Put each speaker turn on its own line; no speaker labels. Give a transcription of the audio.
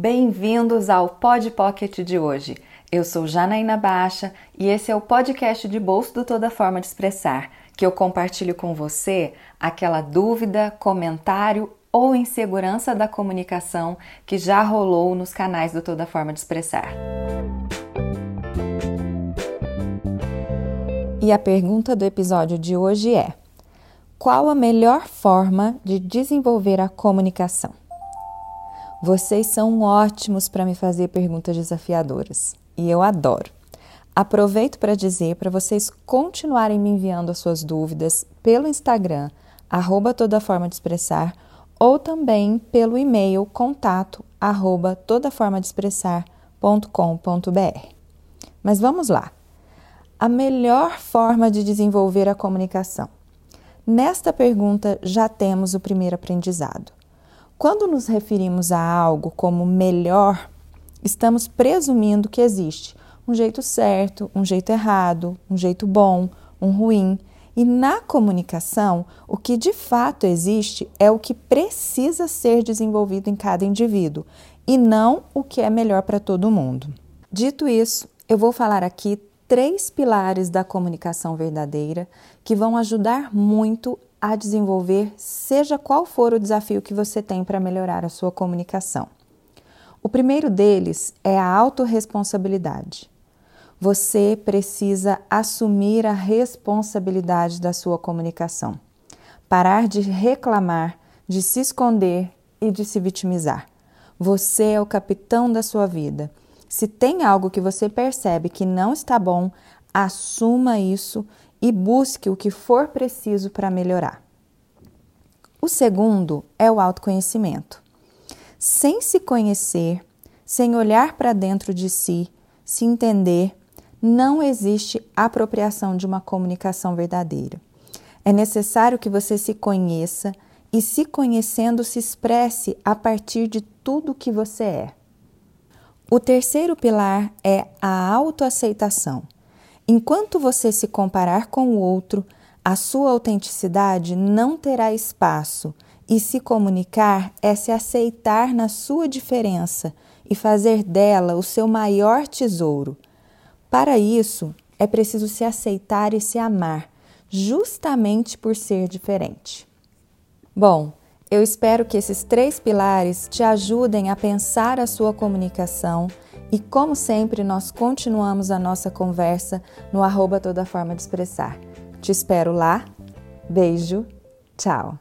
Bem-vindos ao Pod Pocket de hoje. Eu sou Janaína Baixa e esse é o podcast de bolso do Toda Forma de Expressar, que eu compartilho com você aquela dúvida, comentário ou insegurança da comunicação que já rolou nos canais do Toda Forma de Expressar. E a pergunta do episódio de hoje é: qual a melhor forma de desenvolver a comunicação? Vocês são ótimos para me fazer perguntas desafiadoras e eu adoro. Aproveito para dizer para vocês continuarem me enviando as suas dúvidas pelo Instagram, arroba toda forma de expressar, ou também pelo e-mail contato arroba toda forma de expressar.com.br. Mas vamos lá. A melhor forma de desenvolver a comunicação. Nesta pergunta já temos o primeiro aprendizado. Quando nos referimos a algo como melhor, estamos presumindo que existe um jeito certo, um jeito errado, um jeito bom, um ruim. E na comunicação, o que de fato existe é o que precisa ser desenvolvido em cada indivíduo e não o que é melhor para todo mundo. Dito isso, eu vou falar aqui três pilares da comunicação verdadeira que vão ajudar muito a desenvolver, seja qual for o desafio que você tem para melhorar a sua comunicação. O primeiro deles é a autorresponsabilidade. Você precisa assumir a responsabilidade da sua comunicação. Parar de reclamar, de se esconder e de se vitimizar. Você é o capitão da sua vida. Se tem algo que você percebe que não está bom, assuma isso e busque o que for preciso para melhorar. O segundo é o autoconhecimento. Sem se conhecer, sem olhar para dentro de si, se entender, não existe apropriação de uma comunicação verdadeira. É necessário que você se conheça e, se conhecendo, se expresse a partir de tudo que você é. O terceiro pilar é a autoaceitação. Enquanto você se comparar com o outro, a sua autenticidade não terá espaço e se comunicar é se aceitar na sua diferença e fazer dela o seu maior tesouro. Para isso, é preciso se aceitar e se amar, justamente por ser diferente. Bom, eu espero que esses três pilares te ajudem a pensar a sua comunicação e como sempre, nós continuamos a nossa conversa no arroba toda forma de expressar. Te espero lá. Beijo. Tchau.